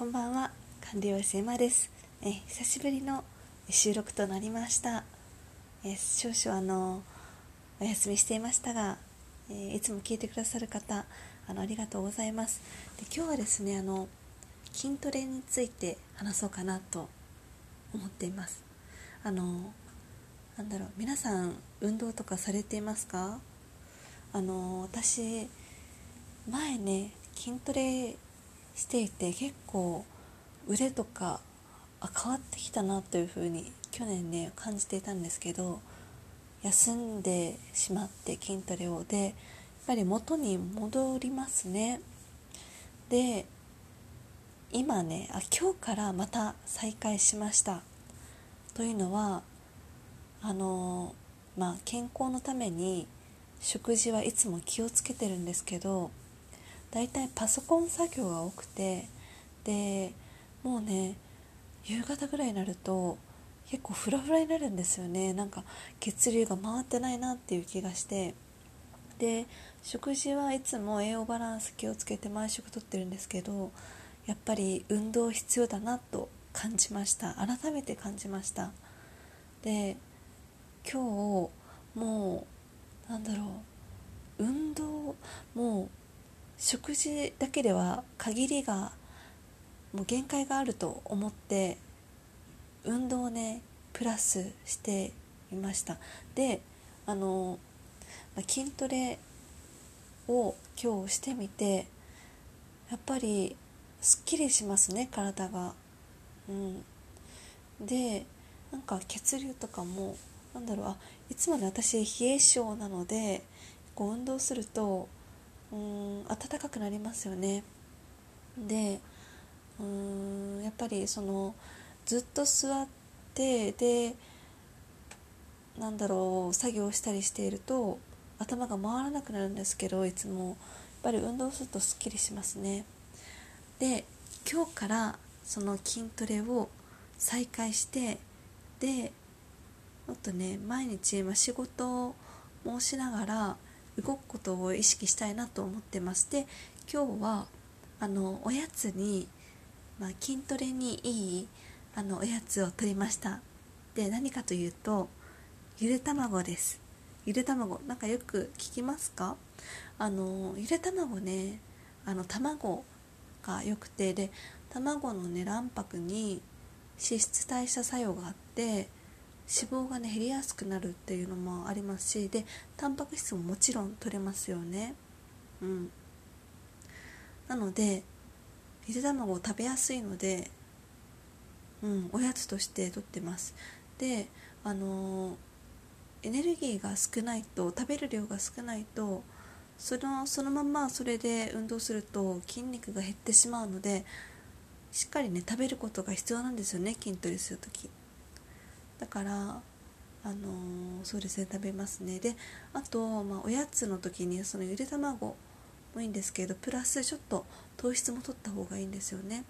こんばんは。管理栄養士エマです。え久しぶりの収録となりました。え少々あのお休みしていましたが、えいつも聞いてくださる方あのありがとうございます。で今日はですねあの筋トレについて話そうかなと思っています。あのなんだろう皆さん運動とかされていますか？あの私前ね筋トレしていて結構腕とかあ変わってきたなというふうに去年ね感じていたんですけど休んでしまって筋トレをでやっぱり元に戻りますね。で今ねあ今日からまた再開しました。というのはあのまあ健康のために食事はいつも気をつけてるんですけどだいたいパソコン作業が多くてでもうね夕方ぐらいになると結構フラフラになるんですよね。なんか血流が回ってないなっていう気がして。で食事はいつも栄養バランス気をつけて毎食とってるんですけどやっぱり運動必要だなと感じました。改めて感じました。で今日もうなんだろう。食事だけでは限りがもう限界があると思って運動をねプラスしてみました。であの筋トレを今日してみてやっぱりすっきりしますね体が。うん。でなんか血流とかもなんだろうあいつもね私冷え性なのでこう運動するとうん暖かくなりますよね。でうんやっぱりそのずっと座ってでなんだろう作業したりしていると頭が回らなくなるんですけどいつも。やっぱり運動するとすっきりしますね。で今日からその筋トレを再開してでもっとね毎日、ま仕事もしながら動くことを意識したいなと思ってまして今日はあのおやつに、まあ、筋トレにいいあのおやつを取りました。で何かというとゆで卵です。ゆで卵なんかよく聞きますか？あのゆで卵ねあの卵が良くてで卵のね卵白に脂質代謝作用があって脂肪がね減りやすくなるっていうのもありますしでタンパク質ももちろん取れますよね。うん。なのでゆで卵食べやすいのでうんおやつとしてとってます。であのー、エネルギーが少ないと食べる量が少ないとそのそのままそれで運動すると筋肉が減ってしまうのでしっかりね食べることが必要なんですよね筋トレする時だからあのー、そうですね食べますね。であと、まあ、おやつの時にそのゆで卵もいいんですけどプラスちょっと糖質も取った方がいいんですよね。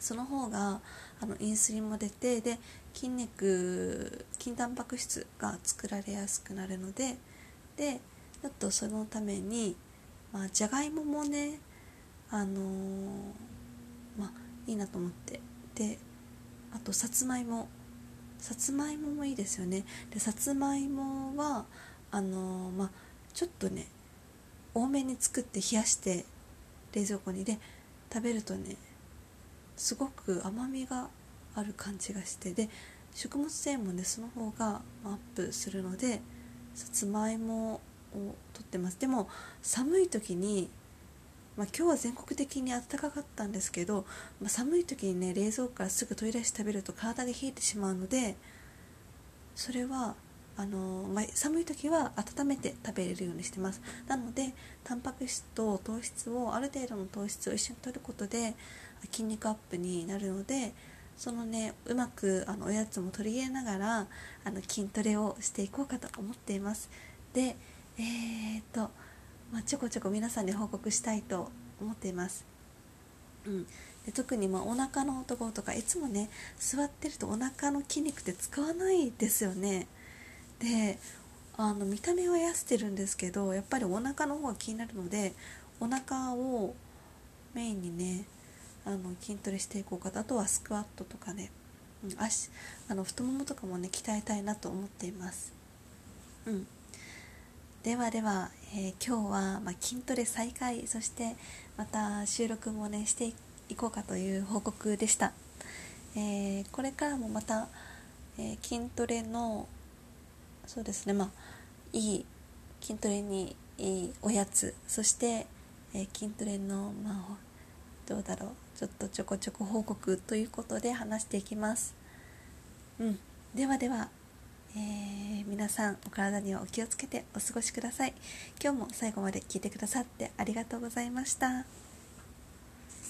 その方があのインスリンも出てで筋肉筋タンパク質が作られやすくなるのででちょっとそのために、まあ、じゃがいももねあのー、まあいいなと思って。であとさつまいもさつまいももいいですよね。でさつまいもはあの、まあちょっとね多めに作って冷やして冷蔵庫にで食べるとねすごく甘みがある感じがしてで食物繊維もねその方がアップするのでさつまいもをとってます。でも寒い時にまあ、今日は全国的に暖かかったんですけど、まあ、寒い時にね冷蔵庫からすぐ取り出して食べると体が冷えてしまうのでそれはあのまあ、寒い時は温めて食べれるようにしてます。なのでタンパク質と糖質をある程度の糖質を一緒に摂ることで筋肉アップになるのでそのねうまくあのおやつも取り入れながらあの筋トレをしていこうかと思っています。でえー、っとまあ、ちょこちょこ皆さんに報告したいと思っています。うん、で特にまあお腹のところとかいつもね座ってるとお腹の筋肉って使わないですよね。であの見た目は痩せてるんですけどやっぱりお腹の方が気になるのでお腹をメインにねあの筋トレしていこうかと。あとはスクワットとかね、うん、足あの太ももとかもね鍛えたいなと思っています。うん。ではでは、えー、今日は、ま、筋トレ再開そしてまた収録もねしていこうかという報告でした、えー、これからもまた、えー、筋トレのそうですねまあいい筋トレにいいおやつそして、え筋トレのまあどうだろうちょっとちょこちょこ報告ということで話していきます。うん。ではでは。えー、皆さんお体にはお気をつけてお過ごしください。今日も最後まで聞いてくださってありがとうございました。